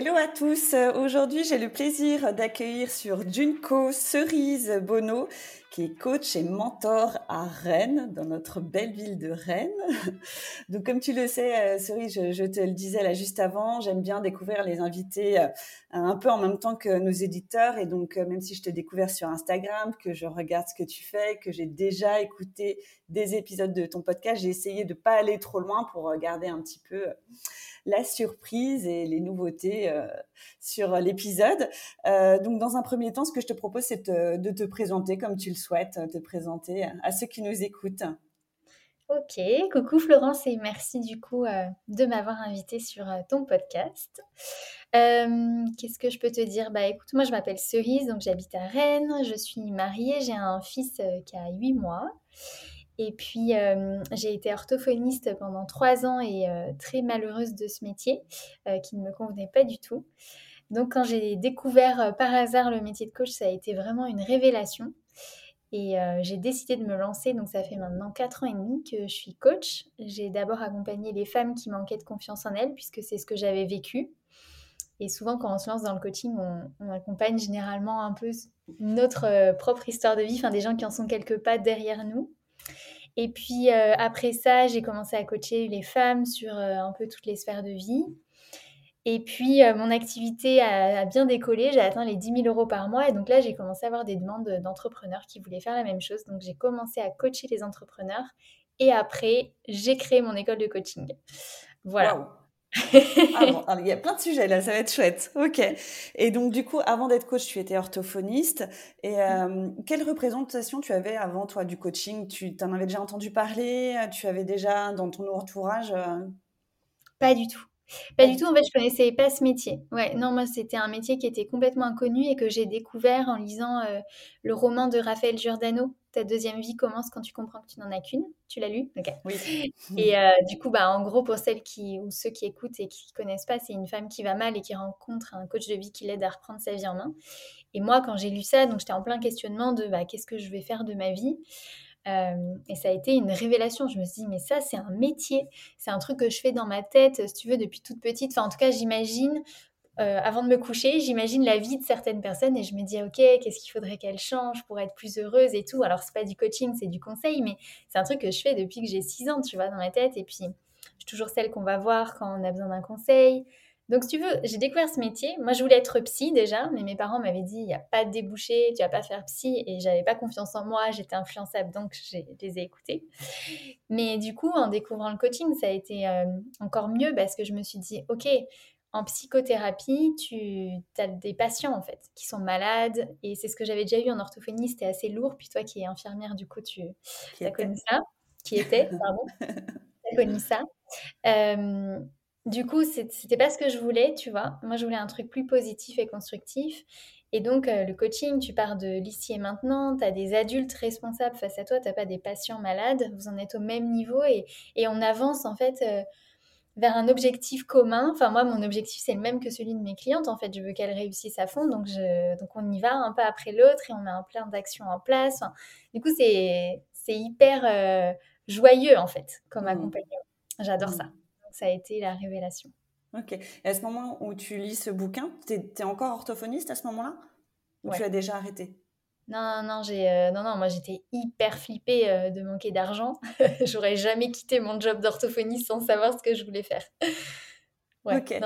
Hello à tous. Aujourd'hui, j'ai le plaisir d'accueillir sur Junco Cerise Bono, qui est coach et mentor à Rennes, dans notre belle ville de Rennes. Donc, comme tu le sais, euh, Cerise, je, te le disais là juste avant, j'aime bien découvrir les invités euh, un peu en même temps que nos éditeurs. Et donc, euh, même si je t'ai découvert sur Instagram, que je regarde ce que tu fais, que j'ai déjà écouté des épisodes de ton podcast, j'ai essayé de pas aller trop loin pour regarder un petit peu la surprise et les nouveautés euh, sur l'épisode. Euh, donc, dans un premier temps, ce que je te propose, c'est de te présenter comme tu le souhaites, te présenter à ceux qui nous écoutent. Ok, coucou Florence et merci du coup euh, de m'avoir invité sur ton podcast. Qu'est-ce que je peux te dire? Bah écoute, moi je m'appelle Cerise, donc j'habite à Rennes, je suis mariée, j'ai un fils qui a 8 mois et puis, euh, j'ai été orthophoniste pendant trois ans et euh, très malheureuse de ce métier euh, qui ne me convenait pas du tout. Donc, quand j'ai découvert par hasard le métier de coach, ça a été vraiment une révélation. Et j'ai décidé de me lancer. Donc, ça fait maintenant quatre ans et demi que je suis coach. J'ai d'abord accompagné les femmes qui manquaient de confiance en elles, puisque c'est ce que j'avais vécu. Et souvent, quand on se lance dans le coaching, on, accompagne généralement un peu notre propre histoire de vie, enfin des gens qui en sont quelque pas derrière nous. Et puis euh, après ça, j'ai commencé à coacher les femmes sur euh, un peu toutes les sphères de vie. Et puis euh, mon activité a, bien décollé, j'ai atteint les 10 000 euros par mois. Et donc là, j'ai commencé à avoir des demandes d'entrepreneurs qui voulaient faire la même chose. Donc j'ai commencé à coacher les entrepreneurs. Et après, j'ai créé mon école de coaching. Voilà. Ah il y a plein de sujets là, ça va être chouette. Ok. Et donc du coup, avant d'être coach, tu étais orthophoniste. Et euh, quelle représentation tu avais avant toi du coaching? Tu en avais déjà entendu parler? Tu avais déjà dans ton entourage euh? Pas du tout. Pas du tout, en fait, je connaissais pas ce métier. Ouais, non, moi, c'était un métier qui était complètement inconnu et que j'ai découvert en lisant euh, le roman de Raphaël Giordano, Ta deuxième vie commence quand tu comprends que tu n'en as qu'une. Tu l'as lu? Ok. Oui. Et euh, du coup, bah, en gros, pour celles qui, ou ceux qui écoutent et qui ne connaissent pas, c'est une femme qui va mal et qui rencontre un coach de vie qui l'aide à reprendre sa vie en main. Et moi, quand j'ai lu ça, donc j'étais en plein questionnement de bah, qu'est-ce que je vais faire de ma vie? Euh, et ça a été une révélation. Je me suis dit, mais ça, c'est un métier. C'est un truc que je fais dans ma tête, si tu veux, depuis toute petite. Enfin, en tout cas, j'imagine, euh, avant de me coucher, j'imagine la vie de certaines personnes et je me dis, OK, qu'est-ce qu'il faudrait qu'elles changent pour être plus heureuse et tout. Alors, c'est pas du coaching, c'est du conseil, mais c'est un truc que je fais depuis que j'ai 6 ans, tu vois, dans ma tête. Et puis, je suis toujours celle qu'on va voir quand on a besoin d'un conseil. Donc, si tu veux, j'ai découvert ce métier. Moi, je voulais être psy déjà, mais mes parents m'avaient dit il n'y a pas de débouché, tu vas pas faire psy. Et j'avais pas confiance en moi, j'étais influençable, donc je les ai écoutés. Mais du coup, en découvrant le coaching, ça a été euh, encore mieux parce que je me suis dit ok, en psychothérapie, tu as des patients en fait qui sont malades et c'est ce que j'avais déjà eu en orthophonie, c'était assez lourd. Puis toi qui es infirmière, du coup, tu as connu ça, qui était, pardon, tu as connu ça. Euh, du coup, c'était pas ce que je voulais, tu vois. Moi, je voulais un truc plus positif et constructif. Et donc, euh, le coaching, tu pars de l'ici et maintenant, tu as des adultes responsables face à toi, tu pas des patients malades, vous en êtes au même niveau et, on avance en fait euh, vers un objectif commun. Enfin, moi, mon objectif, c'est le même que celui de mes clientes. En fait, je veux qu'elles réussissent à fond, donc, je, donc on y va un pas après l'autre et on met un plein d'actions en place. du coup, c'est hyper euh, joyeux en fait comme mmh. accompagnement. J'adore mmh. ça ça a été la révélation. Ok. Et à ce moment où tu lis ce bouquin, tu es, encore orthophoniste à ce moment-là? Ou tu as déjà arrêté? Non, non, j'ai, euh, non, non, moi j'étais hyper flippée euh, de manquer d'argent. J'aurais jamais quitté mon job d'orthophoniste sans savoir ce que je voulais faire. ok.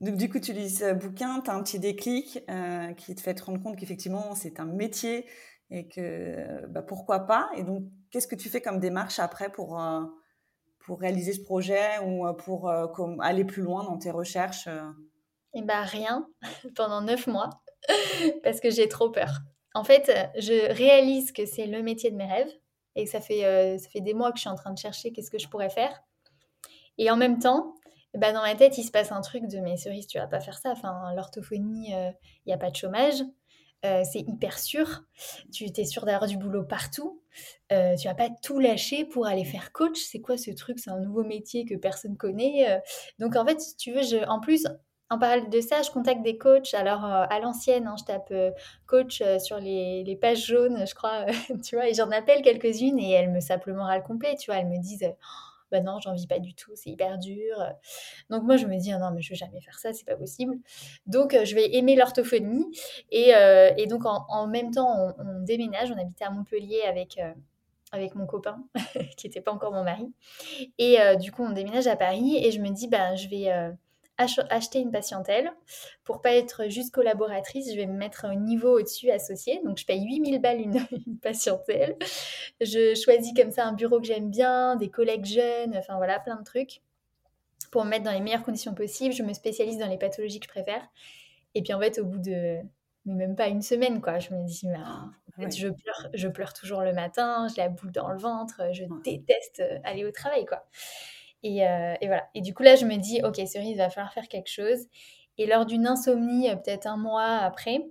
Donc, du coup, tu lis ce bouquin, tu as un petit déclic euh, qui te fait te rendre compte qu'effectivement c'est un métier et que bah, pourquoi pas? Et donc, qu'est-ce que tu fais comme démarche après pour pour réaliser ce projet ou euh, pour euh, aller plus loin dans tes recherches euh? Eh bien, rien, pendant neuf mois, parce que j'ai trop peur. En fait, je réalise que c'est le métier de mes rêves et que ça fait, ça fait des mois que je suis en train de chercher qu'est-ce que je pourrais faire. Et en même temps, bah, dans ma tête, il se passe un truc de mes cerises, tu vas pas faire ça. Enfin, l'orthophonie, il n'y a pas de chômage. Euh, c'est hyper sûr. Tu es sûr d'avoir du boulot partout. Euh, tu vas pas tout lâcher pour aller faire coach. C'est quoi ce truc? C'est un nouveau métier que personne connaît. Euh. Donc en fait, tu veux, je, en plus, en parallèle de ça, je contacte des coachs. Alors à l'ancienne, hein, je tape coach sur les, les, pages jaunes, je crois, tu vois, et j'en appelle quelques-unes et elles me simplement le complet. Tu vois, elles me disent bah non, j'en vis pas du tout, c'est hyper dur. Donc moi, je me dis, ah non, mais je vais jamais faire ça, c'est pas possible. Donc je vais aimer l'orthophonie. Et, et, donc en, même temps, on, déménage, on habitait à Montpellier avec, avec mon copain, qui n'était pas encore mon mari. Et du coup, on déménage à Paris et je me dis, bah, je vais acheter une patientèle. Pour pas être juste collaboratrice, je vais me mettre un niveau au-dessus associé. Donc, je paye 8000 balles une, une, patientèle. Je choisis comme ça un bureau que j'aime bien, des collègues jeunes, enfin voilà, plein de trucs pour me mettre dans les meilleures conditions possibles. Je me spécialise dans les pathologies que je préfère. Et puis, en fait, au bout de même pas une semaine, quoi, je me dis, mais, en fait, je, pleure, je pleure toujours le matin, j'ai la boule dans le ventre, je déteste aller au travail, quoi. Euh, et, voilà. Et du coup, là, je me dis, ok, Cerise, il va falloir faire quelque chose. Et lors d'une insomnie, euh, peut-être un mois après,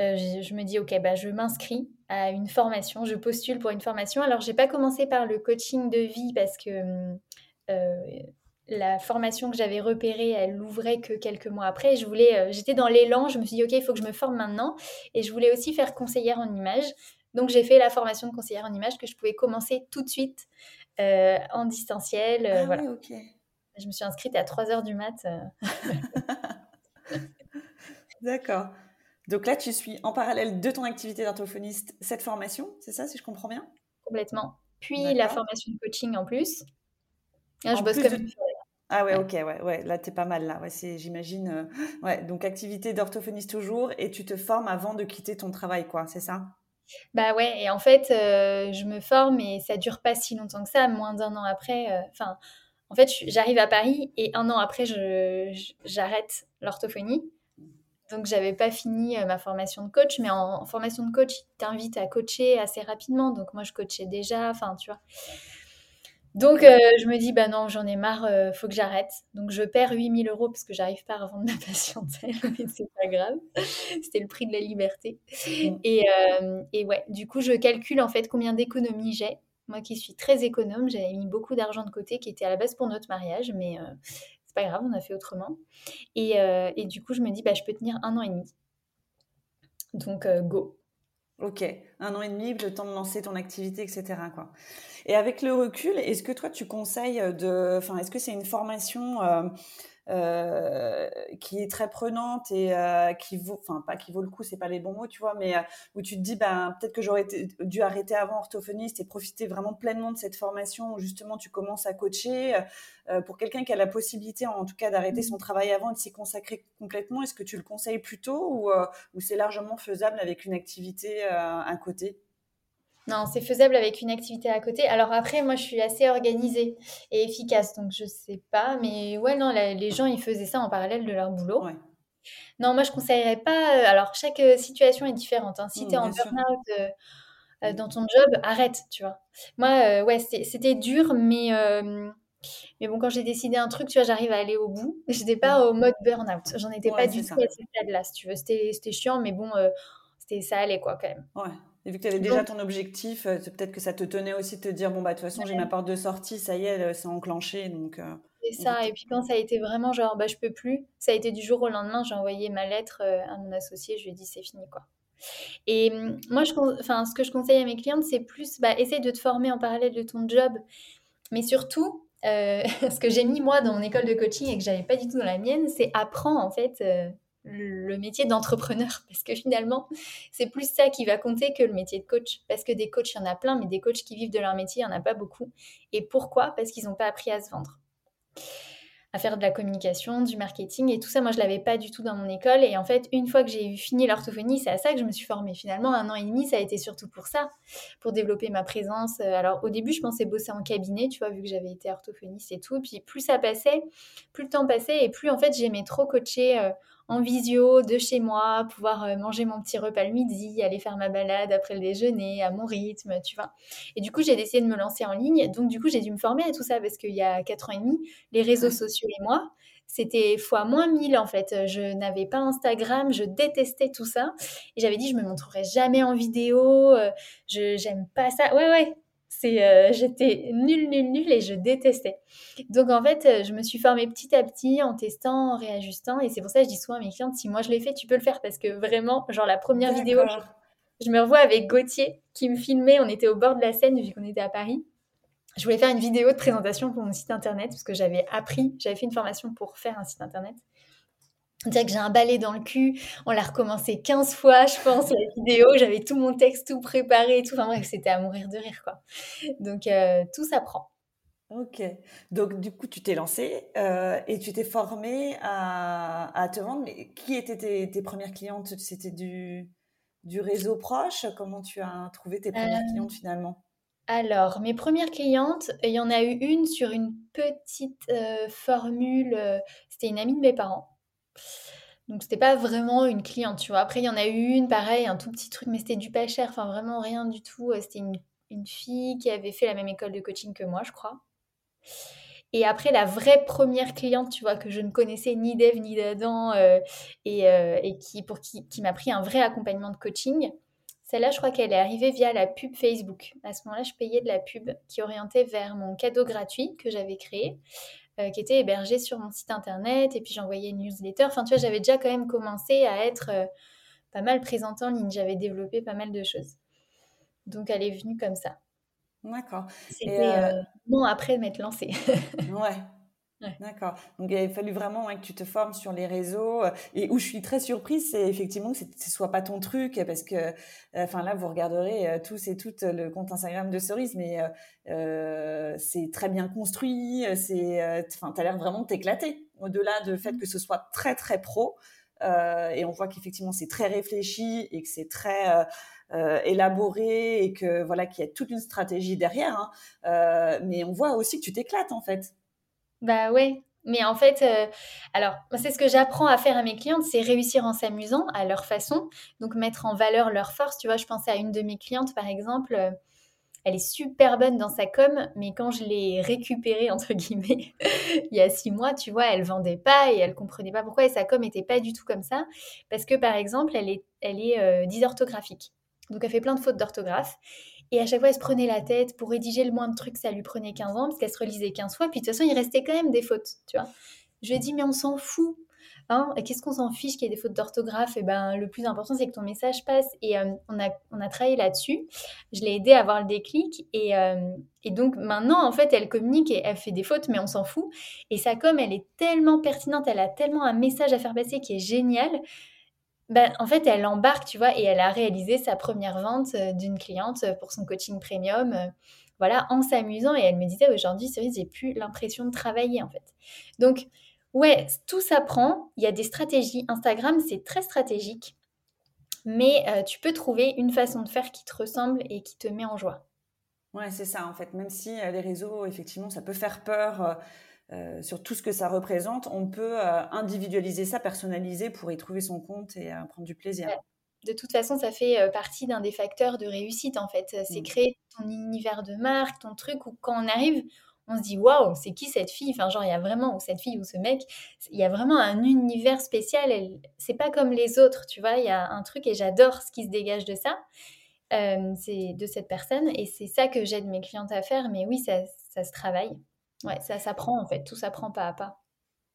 euh, je, me dis, ok, bah, je m'inscris à une formation, je postule pour une formation. Alors, j'ai pas commencé par le coaching de vie parce que la formation que j'avais repérée, elle l'ouvrait que quelques mois après. Je voulais, j'étais dans l'élan, je me suis dit, ok, il faut que je me forme maintenant. Et je voulais aussi faire conseillère en image. Donc, j'ai fait la formation de conseillère en image que je pouvais commencer tout de suite euh, en distanciel. Euh, ah voilà. ok. Je me suis inscrite à 3 heures du mat. Euh. D'accord. Donc là, tu suis en parallèle de ton activité d'orthophoniste cette formation, c'est ça, si je comprends bien? Complètement. Puis la formation de coaching en plus. Là, je bosse comme Ah ouais, ok, ouais, ouais. là, t'es pas mal, là. Ouais, c'est, j'imagine. Ouais, donc activité d'orthophoniste toujours, et tu te formes avant de quitter ton travail, quoi, c'est ça? Bah ouais, et en fait, euh, je me forme et ça dure pas si longtemps que ça, moins d'un an après. Euh, enfin, en fait, j'arrive à Paris et un an après, j'arrête l'orthophonie. Donc, j'avais pas fini euh, ma formation de coach, mais en, formation de coach, ils t'invitent à coacher assez rapidement. Donc, moi, je coachais déjà, enfin, tu vois. Donc, euh, je me dis, bah non, j'en ai marre, euh, faut que j'arrête. Donc, je perds 8000 euros parce que j'arrive pas à revendre ma patientèle, mais c'est pas grave. C'était le prix de la liberté. Et, euh, et, ouais, du coup, je calcule en fait combien d'économies j'ai. Moi qui suis très économe, j'avais mis beaucoup d'argent de côté qui était à la base pour notre mariage, mais c'est pas grave, on a fait autrement. Et, et, du coup, je me dis, bah, je peux tenir un an et demi. Donc, go. Ok, un an et demi, le temps de lancer ton activité, etc. Quoi. Et avec le recul, est-ce que toi tu conseilles de, enfin, est-ce que c'est une formation euh, euh, qui est très prenante et euh, qui vaut, enfin pas qui vaut le coup, c'est pas les bons mots, tu vois, mais euh, où tu te dis, ben peut-être que j'aurais dû arrêter avant orthophoniste et profiter vraiment pleinement de cette formation où justement tu commences à coacher. pour quelqu'un qui a la possibilité, en tout cas, d'arrêter son mmh. travail avant et de s'y consacrer complètement, est-ce que tu le conseilles plutôt ou, ou c'est largement faisable avec une activité à côté? Non, c'est faisable avec une activité à côté. Alors après, moi, je suis assez organisée et efficace, donc je sais pas. Mais ouais, non, les gens, ils faisaient ça en parallèle de leur boulot. Non, moi, je conseillerais pas. Euh, alors, chaque euh, situation est différente. Hein. Si mmh, tu es en burn-out euh, dans ton job, arrête, tu vois. Moi, ouais, c'était dur, mais, mais bon, quand j'ai décidé un truc, tu vois, j'arrive à aller au bout. J'étais pas mmh. au mode burn-out. J'en étais pas du tout à ce stade-là, si tu veux. C'était chiant, mais bon, ça allait, quoi, quand même. Ouais. Et vu que tu avais déjà ton objectif, euh, peut-être que ça te tenait aussi de te dire bon bah de toute façon j'ai ma porte de sortie, ça y est, c'est enclenché donc. Euh, c'est ça. Et puis quand ça a été vraiment genre bah je peux plus, ça a été du jour au lendemain. J'ai envoyé ma lettre euh, à mon associé, je lui ai dit c'est fini quoi. Et hum, moi je, enfin ce que je conseille à mes clientes c'est plus bah essaye de te former en parallèle de ton job, mais surtout ce que j'ai mis moi dans mon école de coaching et que j'avais pas du tout dans la mienne, c'est apprendre en fait le métier d'entrepreneur parce que finalement c'est plus ça qui va compter que le métier de coach. Parce que des coachs il y en a plein mais des coachs qui vivent de leur métier il n'y en a pas beaucoup. Et pourquoi? Parce qu'ils n'ont pas appris à se vendre. À faire de la communication, du marketing et tout ça moi je l'avais pas du tout dans mon école. Et en fait une fois que j'ai eu fini l'orthophonie c'est à ça que je me suis formée. Finalement un an et demi ça a été surtout pour ça pour développer ma présence. Alors au début je pensais bosser en cabinet tu vois vu que j'avais été orthophoniste et tout. Puis plus ça passait plus le temps passait et plus en fait j'aimais trop coacher euh, en visio de chez moi, pouvoir euh, manger mon petit repas le midi, aller faire ma balade après le déjeuner à mon rythme, tu vois. Et du coup, j'ai décidé de me lancer en ligne. Donc, du coup, j'ai dû me former à tout ça parce qu'il y a 4 ans et demi, les réseaux sociaux et moi, c'était fois moins mille en fait. Je n'avais pas Instagram, je détestais tout ça. Et j'avais dit, je me montrerai jamais en vidéo, je j'aime pas ça. Ouais, ouais, c'est, j'étais nulle, nulle, nulle et je détestais. Donc en fait, je me suis formée petit à petit en testant, en réajustant. Et c'est pour ça que je dis souvent à mes clientes, si moi je l'ai fait, tu peux le faire parce que vraiment, genre la première vidéo, je, me revois avec Gauthier qui me filmait. On était au bord de la Seine vu qu'on était à Paris. Je voulais faire une vidéo de présentation pour mon site internet parce que j'avais appris, j'avais fait une formation pour faire un site internet. Dire que j'ai un balai dans le cul, on l'a recommencé 15 fois, je pense, la vidéo. J'avais tout mon texte tout préparé et tout. Enfin bref, c'était à mourir de rire, quoi. Donc, euh, tout s'apprend. Ok. Donc, du coup, tu t'es lancée euh, et tu t'es formée à, te vendre. Mais qui étaient tes, premières clientes? C'était du, du réseau proche? Comment tu as trouvé tes premières euh, clientes finalement? alors, mes premières clientes, il y en a eu une sur une petite formule. C'était une amie de mes parents. Donc c'était pas vraiment une cliente, tu vois. Après, il y en a eu une, pareil, un tout petit truc, mais c'était du pas cher, enfin vraiment rien du tout. C'était une, fille qui avait fait la même école de coaching que moi, je crois. Et après, la vraie première cliente, tu vois, que je ne connaissais ni d'Eve ni d'Adam, euh, et, euh, et, qui, qui, qui m'a pris un vrai accompagnement de coaching, celle-là, je crois qu'elle est arrivée via la pub Facebook. À ce moment-là, je payais de la pub qui orientait vers mon cadeau gratuit que j'avais créé. Euh, qui était hébergé sur mon site internet et puis j'envoyais une newsletter. Enfin, tu vois, j'avais déjà quand même commencé à être euh, pas mal présente en ligne. J'avais développé pas mal de choses. Donc, elle est venue comme ça. D'accord. C'était euh... bon après m'être lancée. ouais. D'accord. Donc il a fallu vraiment que tu te formes sur les réseaux. Euh, et où je suis très surprise, c'est effectivement que ce soit pas ton truc, parce que, euh, enfin là, vous regarderez euh, tous et toutes le compte Instagram de Cerise, mais c'est très bien construit. C'est, enfin, as l'air vraiment de t'éclater. Au-delà du fait mmh. que ce soit très très pro, et on voit qu'effectivement c'est très réfléchi et que c'est très élaboré et que voilà qu'il y a toute une stratégie derrière. Hein. mais on voit aussi que tu t'éclates en fait. Bah ouais. Mais en fait, euh, alors, c'est ce que j'apprends à faire à mes clientes, c'est réussir en s'amusant à leur façon, donc mettre en valeur leur force. Tu vois, je pensais à une de mes clientes, par exemple, euh, elle est super bonne dans sa com, mais quand je l'ai récupérée, entre guillemets, il y a six mois, tu vois, elle vendait pas et elle comprenait pas pourquoi, et sa com était pas du tout comme ça, parce que, par exemple, elle est, elle est euh, dysorthographique. Donc, elle fait plein de fautes d'orthographe. Et à chaque fois, elle se prenait la tête pour rédiger le moins de trucs, ça lui prenait 15 ans, parce qu'elle se relisait 15 fois. Puis de toute façon, il restait quand même des fautes, tu vois. Je lui ai dit, mais on s'en fout. Hein Qu'est-ce qu'on s'en fiche qu'il y ait des fautes d'orthographe? Et eh ben, le plus important, c'est que ton message passe. Et euh, on, a, on a travaillé là-dessus. Je l'ai aidée à avoir le déclic. Et, euh, et, donc maintenant, en fait, elle communique et elle fait des fautes, mais on s'en fout. Et ça, comme elle est tellement pertinente, elle a tellement un message à faire passer qui est génial ben, en fait, elle embarque, tu vois, et elle a réalisé sa première vente euh, d'une cliente euh, pour son coaching premium, euh, voilà, en s'amusant. Et elle me disait aujourd'hui, Cerise, j'ai plus l'impression de travailler, en fait. Donc, ouais, tout s'apprend. Il y a des stratégies. Instagram, c'est très stratégique. Mais tu peux trouver une façon de faire qui te ressemble et qui te met en joie. Ouais, c'est ça, en fait. Même si les réseaux, effectivement, ça peut faire peur euh, sur tout ce que ça représente, on peut euh, individualiser ça, personnaliser pour y trouver son compte et euh, prendre du plaisir. De toute façon, ça fait partie d'un des facteurs de réussite en fait. C'est mm. créer ton univers de marque, ton truc où quand on arrive, on se dit waouh, c'est qui cette fille? Enfin, genre, il y a vraiment, ou cette fille ou ce mec, il y a vraiment un univers spécial. C'est pas comme les autres, tu vois. Il y a un truc et j'adore ce qui se dégage de ça. c'est de cette personne et c'est ça que j'aide mes clientes à faire. Mais oui, ça, ça se travaille. Ouais, ça s'apprend en fait, tout s'apprend pas à pas.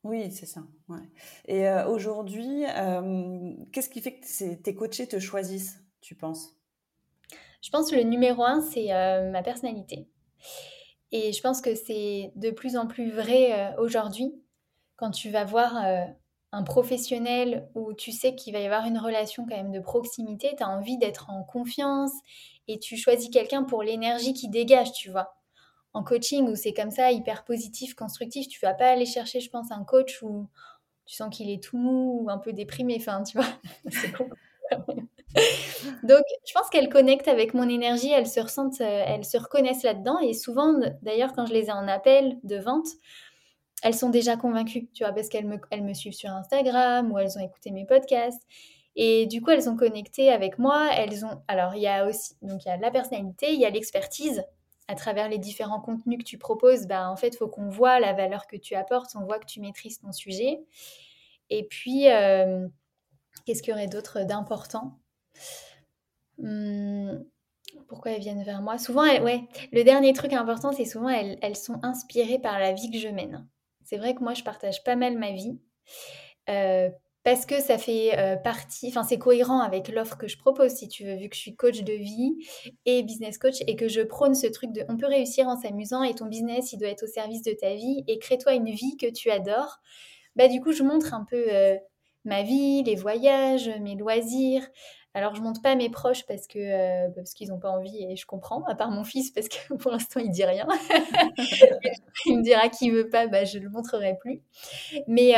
Oui, c'est ça. Ouais. Et euh, aujourd'hui, euh, qu'est-ce qui fait que tes coachés te choisissent, tu penses? Je pense que le numéro un, c'est euh, ma personnalité. Et je pense que c'est de plus en plus vrai aujourd'hui quand tu vas voir un professionnel où tu sais qu'il va y avoir une relation quand même de proximité, tu as envie d'être en confiance et tu choisis quelqu'un pour l'énergie qui dégage, tu vois en coaching où c'est comme ça, hyper positif, constructif, tu vas pas aller chercher, je pense, un coach où tu sens qu'il est tout mou ou un peu déprimé, enfin, tu vois, c'est Donc, je pense qu'elles connectent avec mon énergie, elles se ressentent, euh, elles se reconnaissent là-dedans. Et souvent, d'ailleurs, quand je les ai en appel de vente, elles sont déjà convaincues, tu vois, parce qu'elles me, elles me suivent sur Instagram ou elles ont écouté mes podcasts. Et du coup, elles sont connectées avec moi. Elles ont, alors, il y a aussi, donc il y a la personnalité, il y a l'expertise à travers les différents contenus que tu proposes, bah, en fait, il faut qu'on voit la valeur que tu apportes, on voit que tu maîtrises ton sujet. Et puis, euh, qu'est-ce qu'il y aurait d'autre d'important? Hum, Pourquoi elles viennent vers moi? Souvent, ouais, le dernier truc important, c'est souvent elles, elles, sont inspirées par la vie que je mène. C'est vrai que moi, je partage pas mal ma vie. Euh, parce que ça fait euh, partie, enfin c'est cohérent avec l'offre que je propose si tu veux, vu que je suis coach de vie et business coach et que je prône ce truc de on peut réussir en s'amusant et ton business il doit être au service de ta vie et crée-toi une vie que tu adores. Bah du coup je montre un peu euh, ma vie, les voyages, mes loisirs. Alors je montre pas mes proches parce que euh, parce qu'ils n'ont pas envie et je comprends, à part mon fils parce que pour l'instant il dit rien. il me dira qu'il veut pas, bah je le montrerai plus. Mais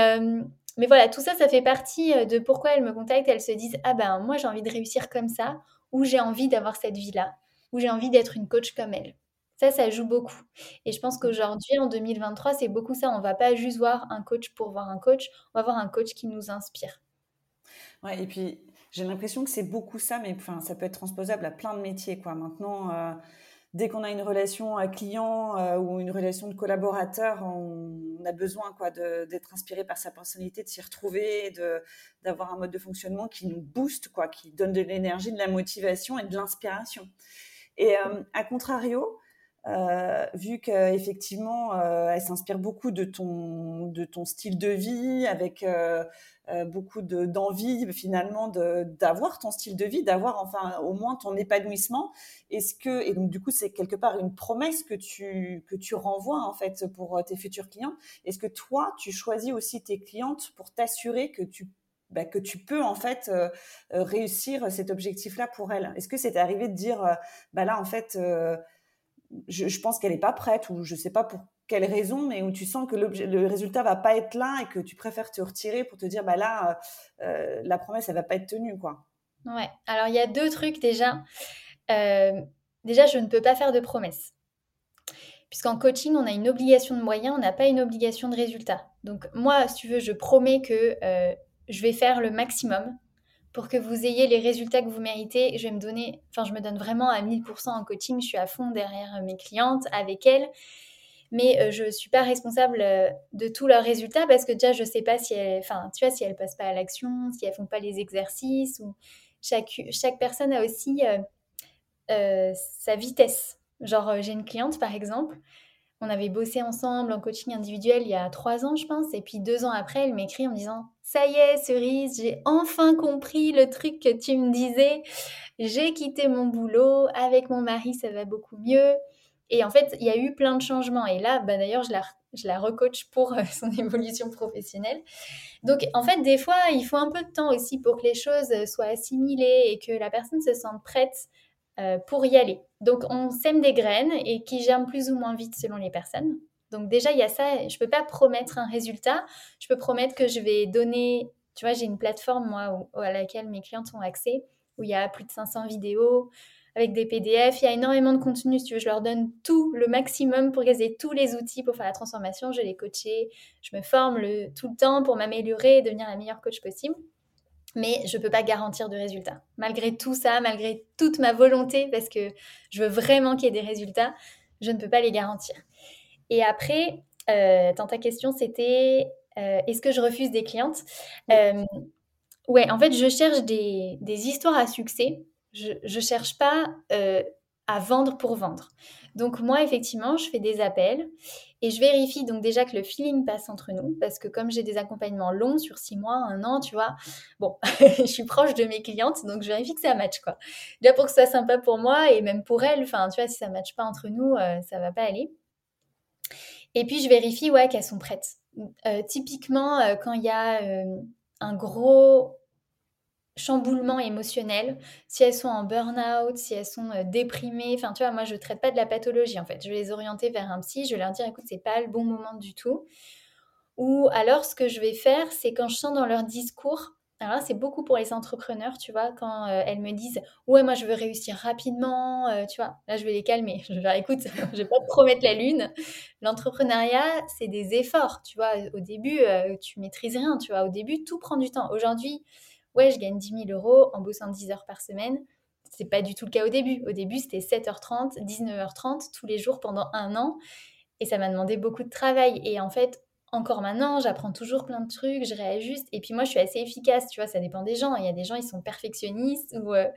mais voilà, tout ça, ça fait partie euh, de pourquoi elles me contactent. Elles se disent Ah ben, moi, j'ai envie de réussir comme ça, ou j'ai envie d'avoir cette vie-là, ou j'ai envie d'être une coach comme elle. Ça, ça joue beaucoup. Et je pense qu'aujourd'hui, en 2023, c'est beaucoup ça. On va pas juste voir un coach pour voir un coach, on va voir un coach qui nous inspire. Ouais, et puis j'ai l'impression que c'est beaucoup ça, mais enfin, ça peut être transposable à plein de métiers. Quoi. Maintenant, euh, dès qu'on a une relation client euh, ou une relation de collaborateur, on, a besoin quoi d'être inspiré par sa personnalité, de s'y retrouver, d'avoir un mode de fonctionnement qui nous booste, quoi, qui donne de l'énergie, de la motivation et de l'inspiration. Et euh, à contrario, euh, vu qu'effectivement, elle s'inspire beaucoup de ton, de ton style de vie, avec beaucoup d'envie finalement d'avoir ton style de vie, d'avoir enfin au moins ton épanouissement. Est-ce que et donc du coup c'est quelque part une promesse que tu que tu renvoies en fait pour tes futurs clients. Est-ce que toi tu choisis aussi tes clientes pour t'assurer que tu bah, que tu peux en fait réussir cet objectif-là pour elles? Est-ce que c'est arrivé de dire bah là en fait je, pense qu'elle n'est pas prête ou je ne sais pas pour quelle raison, mais où tu sens que le résultat va pas être là et que tu préfères te retirer pour te dire bah là euh, euh, la promesse elle va pas être tenue quoi. Ouais. Alors il y a deux trucs déjà. Euh, déjà je ne peux pas faire de promesses. Puisqu'en coaching, on a une obligation de moyens, on n'a pas une obligation de résultat. Donc moi, si tu veux, je promets que je vais faire le maximum pour que vous ayez les résultats que vous méritez. Je vais me donner, enfin, je me donne vraiment à 1000% en coaching. Je suis à fond derrière mes clientes, avec elles. Mais euh, je ne suis pas responsable euh, de tous leurs résultats parce que déjà, je ne sais pas si elles, enfin, tu vois, si elles passent pas à l'action, si elles font pas les exercices. Ou chaque, chaque personne a aussi euh, sa vitesse. Genre, j'ai une cliente, par exemple, on avait bossé ensemble en coaching individuel il y a trois ans, je pense. Et puis deux ans après, elle m'écrit en me disant Ça y est, Cerise, j'ai enfin compris le truc que tu me disais. J'ai quitté mon boulot. Avec mon mari, ça va beaucoup mieux. Et en fait, il y a eu plein de changements. Et là, bah, d'ailleurs, je la, je la recoach pour euh, son évolution professionnelle. Donc, en fait, des fois, il faut un peu de temps aussi pour que les choses soient assimilées et que la personne se sente prête euh, pour y aller. Donc, on sème des graines et qui germent plus ou moins vite selon les personnes. Donc, déjà, il y a ça. Je ne peux pas promettre un résultat. Je peux promettre que je vais donner. Tu vois, j'ai une plateforme, moi, à laquelle mes clientes ont accès, où il y a plus de 500 vidéos avec des PDF. Il y a énormément de contenu. Si tu veux, je leur donne tout, le maximum pour qu'ils aient tous les outils pour faire la transformation. Je les coacher. Je me forme le, tout le temps pour m'améliorer et devenir la meilleure coach possible mais je ne peux pas garantir de résultats. Malgré tout ça, malgré toute ma volonté, parce que je veux vraiment qu'il y ait des résultats, je ne peux pas les garantir. Et après, euh, dans ta question, c'était euh, est-ce que je refuse des clientes? Euh, Ouais, en fait, je cherche des, des histoires à succès. Je ne cherche pas à vendre pour vendre. Donc moi, effectivement, je fais des appels et je vérifie donc déjà que le feeling passe entre nous, parce que comme j'ai des accompagnements longs sur six mois, un an, tu vois, bon, je suis proche de mes clientes, donc je vérifie que ça match, quoi. Déjà pour que ce soit sympa pour moi et même pour elles, enfin, tu vois, si ça match pas entre nous, euh, ça va pas aller. Et puis je vérifie, ouais, qu'elles sont prêtes. Euh, typiquement, euh, quand il y a un gros chamboulement émotionnel, si elles sont en burn-out, si elles sont euh, déprimées, enfin tu vois, moi je ne traite pas de la pathologie en fait, je vais les orienter vers un psy, je vais leur dire écoute, c'est pas le bon moment du tout. Ou alors ce que je vais faire, c'est quand je sens dans leur discours, alors c'est beaucoup pour les entrepreneurs, tu vois, quand euh, elles me disent ouais moi je veux réussir rapidement, euh, tu vois, là je vais les calmer, je vais leur écoute, je vais pas te promettre la lune. L'entrepreneuriat c'est des efforts, tu vois, au début tu maîtrises rien, tu vois, au début tout prend du temps. Aujourd'hui ouais, je gagne 10 000 euros en bossant 10 heures par semaine. c'est pas du tout le cas au début. Au début, c'était 7h30, 19h30 tous les jours pendant un an. Et ça m'a demandé beaucoup de travail. Et en fait, encore maintenant, j'apprends toujours plein de trucs, je réajuste. Et puis moi, je suis assez efficace, tu vois, ça dépend des gens. Il y a des gens, ils sont perfectionnistes ou euh,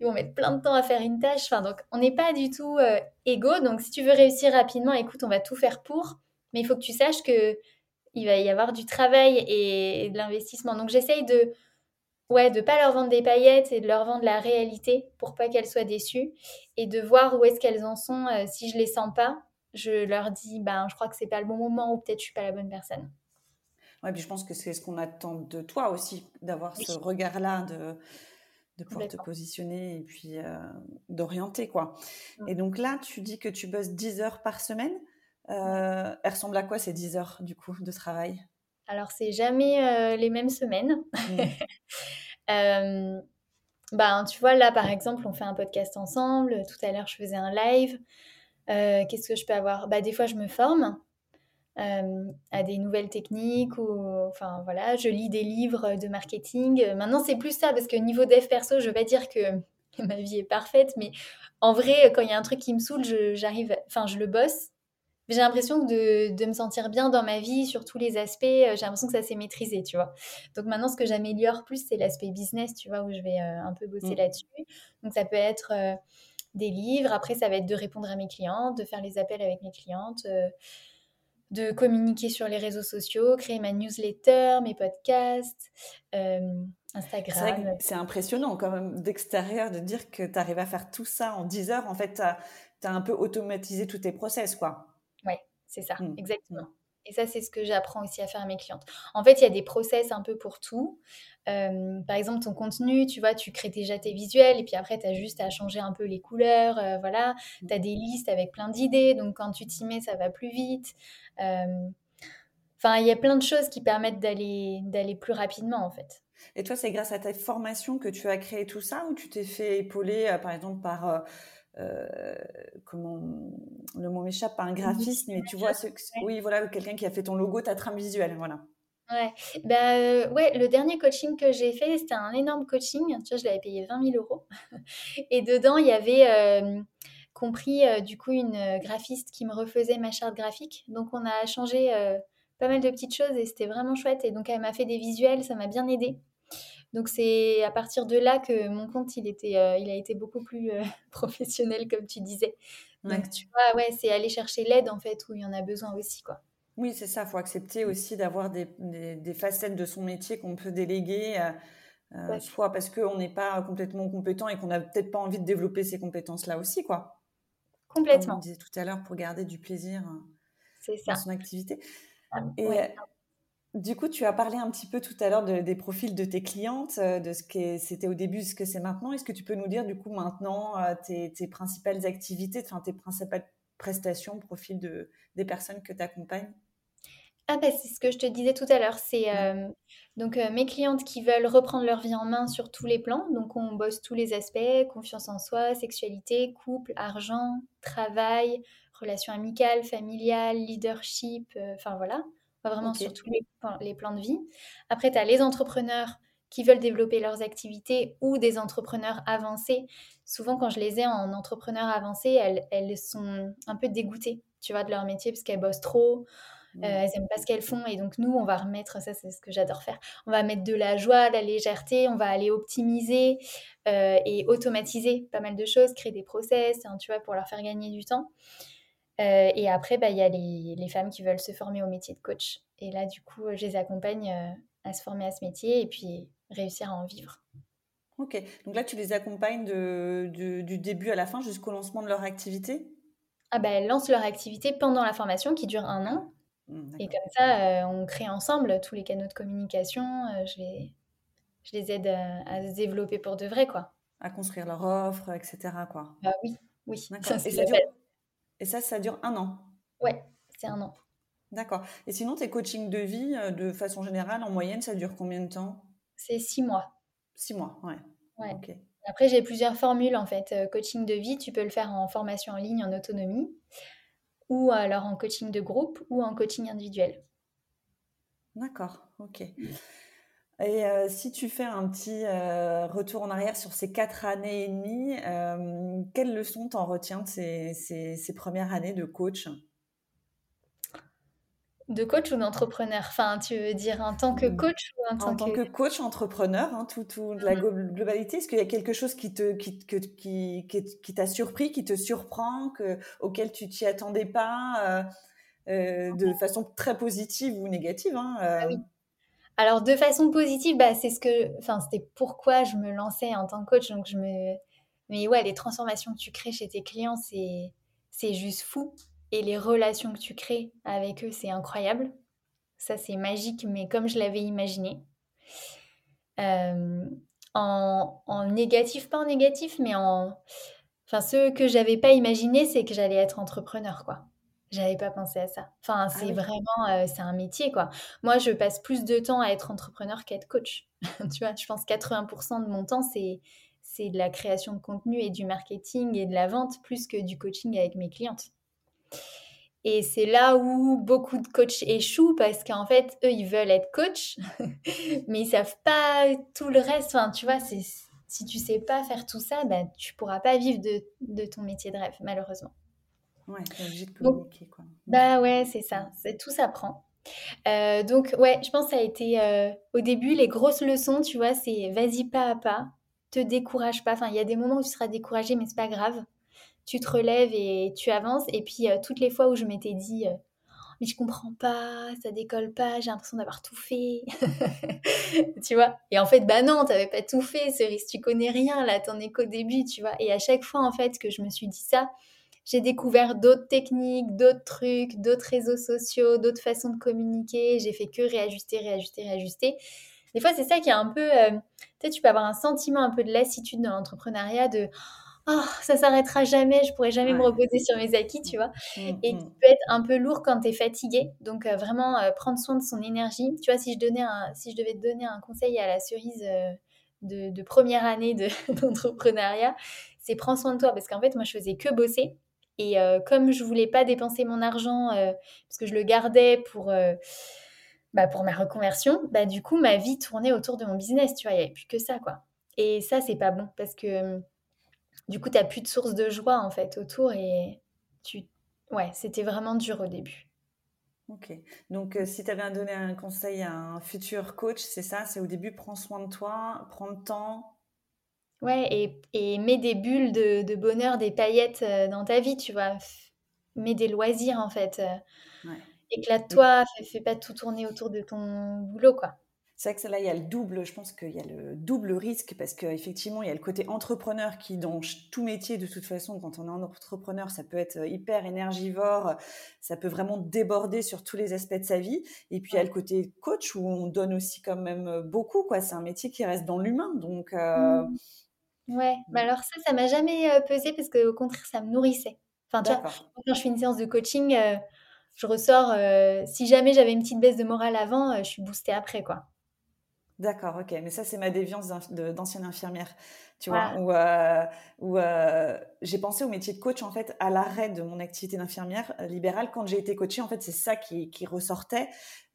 ils vont mettre plein de temps à faire une tâche. Enfin, donc, on n'est pas du tout euh, égaux. Donc, si tu veux réussir rapidement, écoute, on va tout faire pour. Mais il faut que tu saches que il va y avoir du travail et, de l'investissement. Donc, j'essaye de ouais, de pas leur vendre des paillettes et de leur vendre la réalité pour pas qu'elles soient déçues et de voir où est-ce qu'elles en sont euh, si je les sens pas je leur dis, ben, je crois que c'est pas le bon moment ou peut-être je suis pas la bonne personne. Ouais, puis je pense que c'est ce qu'on attend de toi aussi, d'avoir ce regard-là, de, de pouvoir te positionner et puis euh, d'orienter, quoi. Mm. Et donc là, tu dis que tu bosses 10 heures par semaine. Euh, elle ressemble à quoi ces 10 heures, du coup, de travail? Alors, c'est jamais euh, les mêmes semaines. Ben, tu vois, là, par exemple, on fait un podcast ensemble. Tout à l'heure, je faisais un live. Euh, qu'est-ce que je peux avoir? Bah, Des fois, je me forme à des nouvelles techniques ou enfin voilà, je lis des livres de marketing. Maintenant, c'est plus ça parce que niveau dev perso, je vais pas dire que ma vie est parfaite, mais en vrai, quand il y a un truc qui me saoule, j'arrive, enfin, je le bosse. J'ai l'impression de, de, me sentir bien dans ma vie sur tous les aspects. J'ai l'impression que ça s'est maîtrisé, tu vois. Donc maintenant, ce que j'améliore plus, c'est l'aspect business, tu vois, où je vais euh, un peu bosser mmh. là-dessus. Donc ça peut être des livres. Après, ça va être de répondre à mes clientes, de faire les appels avec mes clientes, euh, de communiquer sur les réseaux sociaux, créer ma newsletter, mes podcasts, euh, Instagram. C'est impressionnant quand même d'extérieur de dire que tu arrives à faire tout ça en 10 heures. En fait, tu as, un peu automatisé tous tes process, quoi. C'est ça, mmh. exactement. Mmh. Et ça, c'est ce que j'apprends aussi à faire à mes clientes. En fait, il y a des process un peu pour tout. Euh, par exemple, ton contenu, tu vois, tu crées déjà tes visuels et puis après, tu as juste à changer un peu les couleurs. Euh, voilà, mmh. tu as des listes avec plein d'idées. Donc, quand tu t'y mets, ça va plus vite. Euh, enfin, il y a plein de choses qui permettent d'aller, d'aller plus rapidement, en fait. Et toi, c'est grâce à ta formation que tu as créé tout ça ou tu t'es fait épauler, par exemple, par euh, comment le mot m'échappe, pas un graphiste, mais tu vois, ce, oui, voilà, quelqu'un qui a fait ton logo, ta trame visuelle, voilà. Ouais, bah, euh, ouais, le dernier coaching que j'ai fait, c'était un énorme coaching. Tu vois, je l'avais payé 20 000 euros. Et dedans, il y avait euh, compris du coup une graphiste qui me refaisait ma charte graphique. Donc, on a changé pas mal de petites choses et c'était vraiment chouette. Et donc, elle m'a fait des visuels, ça m'a bien aidé. Donc c'est à partir de là que mon compte, il, était, euh, il a été beaucoup plus euh, professionnel, comme tu disais. Donc tu vois, ouais, c'est aller chercher l'aide en fait où il y en a besoin aussi, quoi. Oui, c'est ça. Il faut accepter aussi d'avoir des, des, facettes de son métier qu'on peut déléguer, euh, soit parce qu'on n'est pas complètement compétent et qu'on n'a peut-être pas envie de développer ces compétences-là aussi, quoi. Complètement. Comme on disait tout à l'heure, pour garder du plaisir dans son activité. Ah, et du coup, tu as parlé un petit peu tout à l'heure des profils de tes clientes, euh, de ce que c'était au début, ce que c'est maintenant. Est-ce que tu peux nous dire du coup maintenant euh, tes, principales activités, enfin tes principales prestations, profils de, des personnes que tu accompagnes ah bah, c'est ce que je te disais tout à l'heure. C'est euh, donc mes clientes qui veulent reprendre leur vie en main sur tous les plans. Donc on bosse tous les aspects confiance en soi, sexualité, couple, argent, travail, relations amicales, familiales, leadership. Enfin voilà vraiment sur tous les, plans de vie. Après, tu as les entrepreneurs qui veulent développer leurs activités ou des entrepreneurs avancés. Souvent, quand je les ai en entrepreneurs avancés, elles, elles sont un peu dégoûtées, tu vois, de leur métier parce qu'elles bossent trop. Euh, elles n'aiment pas ce qu'elles font et donc nous on va remettre ça c'est ce que j'adore faire on va mettre de la joie de la légèreté on va aller optimiser euh, et automatiser pas mal de choses créer des process hein, tu vois pour leur faire gagner du temps euh, et après, bah, il y a les, les, femmes qui veulent se former au métier de coach. Et là, du coup, je les accompagne euh, à se former à ce métier et puis réussir à en vivre. Ok, donc là, tu les accompagnes de, du début à la fin jusqu'au lancement de leur activité? Ah bah, Elles lancent leur activité pendant la formation qui dure un an. Mmh, et comme ça, euh, on crée ensemble tous les canaux de communication. je, les, je les aide à, se développer pour de vrai, quoi. À construire leur offre, etc. Quoi. Bah oui, oui. Ça, ça, et ça, ça dure un an Ouais, c'est un an. D'accord. Et sinon, tes coachings de vie, euh, de façon générale, en moyenne, ça dure combien de temps? C'est six mois. Six mois, ouais. Ouais. Après, j'ai plusieurs formules en fait. Euh, coaching de vie, tu peux le faire en formation en ligne, en autonomie, ou alors en coaching de groupe, ou en coaching individuel. D'accord, ok. Et si tu fais un petit retour en arrière sur ces quatre années et demie, quelles leçons t'en retiens de ces, ces, premières années de coach? De coach ou d'entrepreneur? Enfin, tu veux dire en tant que mmh. coach ou en tant, en tant que... coach, entrepreneur, hein, tout, tout, la mmh. globalité Est-ce qu'il y a quelque chose qui te, qui, qui, qui, t'a surpris, qui te surprend, que, auquel tu t'y attendais pas, de façon très positive ou négative hein, ah oui. Alors de façon positive, bah, c'est ce que, enfin c'était pourquoi je me lançais en tant que coach. Donc je me, mais ouais, les transformations que tu crées chez tes clients, c'est c'est juste fou. Et les relations que tu crées avec eux, c'est incroyable. Ça c'est magique, mais comme je l'avais imaginé. Euh, en, en, négatif, pas en négatif, mais en, enfin ce que j'avais pas imaginé, c'est que j'allais être entrepreneur, quoi. J'avais pas pensé à ça. Enfin, ah c'est vraiment, c'est un métier, quoi. Moi, je passe plus de temps à être entrepreneur qu'à être coach. tu vois, je pense 80% de mon temps, c'est c'est de la création de contenu et du marketing et de la vente plus que du coaching avec mes clientes. Et c'est là où beaucoup de coachs échouent parce qu'en fait, eux, ils veulent être coach, mais ils savent pas tout le reste. Enfin, tu vois, c'est si tu sais pas faire tout ça, ben, tu pourras pas vivre de, de ton métier de rêve, malheureusement. Ouais, obligé de communiquer, quoi. Bah ouais, c'est ça. Tout s'apprend. Euh, donc ouais, je pense que ça a été euh, au début les grosses leçons, tu vois, c'est vas-y pas à pas, te décourage pas. Enfin, il y a des moments où tu seras découragé, mais c'est pas grave. Tu te relèves et tu avances. Et puis euh, toutes les fois où je m'étais dit mais je comprends pas, ça décolle pas, j'ai l'impression d'avoir tout fait. tu vois? Et en fait, bah non, t'avais pas tout fait, Cerise, tu connais rien, là, t'en es qu'au début, tu vois. Et à chaque fois, en fait, que je me suis dit ça, j'ai découvert d'autres techniques, d'autres trucs, d'autres réseaux sociaux, d'autres façons de communiquer. J'ai fait que réajuster, réajuster, réajuster. Des fois, c'est ça qui est un peu. Euh, tu peux avoir un sentiment un peu de lassitude dans l'entrepreneuriat de. Oh, ça s'arrêtera jamais, je pourrai jamais me reposer sur mes acquis, tu vois. Mmh, et mmh. qui peut être un peu lourd quand tu es fatigué. Donc, euh, vraiment, euh, prendre soin de son énergie. Tu vois, si je, donnais un, si je devais te donner un conseil à la cerise de, de, première année d'entrepreneuriat, c'est prends soin de toi. Parce qu'en fait, moi, je faisais que bosser. Et euh, comme je voulais pas dépenser mon argent, euh, parce que je le gardais pour, euh, bah, pour ma reconversion, bah, du coup, ma vie tournait autour de mon business, tu vois, il n'y avait plus que ça, quoi. Et ça, c'est pas bon, parce que du coup, tu n'as plus de source de joie, en fait, autour, et tu... Ouais, c'était vraiment dur au début. Ok. Donc, si tu avais à donner un conseil à un futur coach, c'est ça, c'est au début, prends soin de toi, prends le temps, Ouais, et, et mets des bulles de, bonheur, des paillettes euh, dans ta vie, tu vois. Mets des loisirs, en fait. Euh. Éclate-toi, fais, fais, pas tout tourner autour de ton boulot, quoi. C'est vrai que là, il y a le double, je pense qu'il y a le double risque parce qu'effectivement, il y a le côté entrepreneur qui, dans tout métier, de toute façon, quand on est entrepreneur, ça peut être hyper énergivore, ça peut vraiment déborder sur tous les aspects de sa vie. Et puis, il y a le côté coach où on donne aussi quand même beaucoup, quoi. C'est un métier qui reste dans l'humain. Donc, euh, mmh. Ouais, mais mmh. alors ça, ça m'a jamais euh, pesé parce qu'au contraire, ça me nourrissait. Enfin, tu vois, quand je fais une séance de coaching, euh, je ressors, euh, si jamais j'avais une petite baisse de morale avant, je suis boostée après, quoi. D'accord, ok. Mais ça, c'est ma déviance d'ancienne infirmière tu vois, où, euh, où euh, j'ai pensé au métier de coach en fait à l'arrêt de mon activité d'infirmière euh, libérale quand j'ai été coachée. En fait, c'est ça qui, qui ressortait.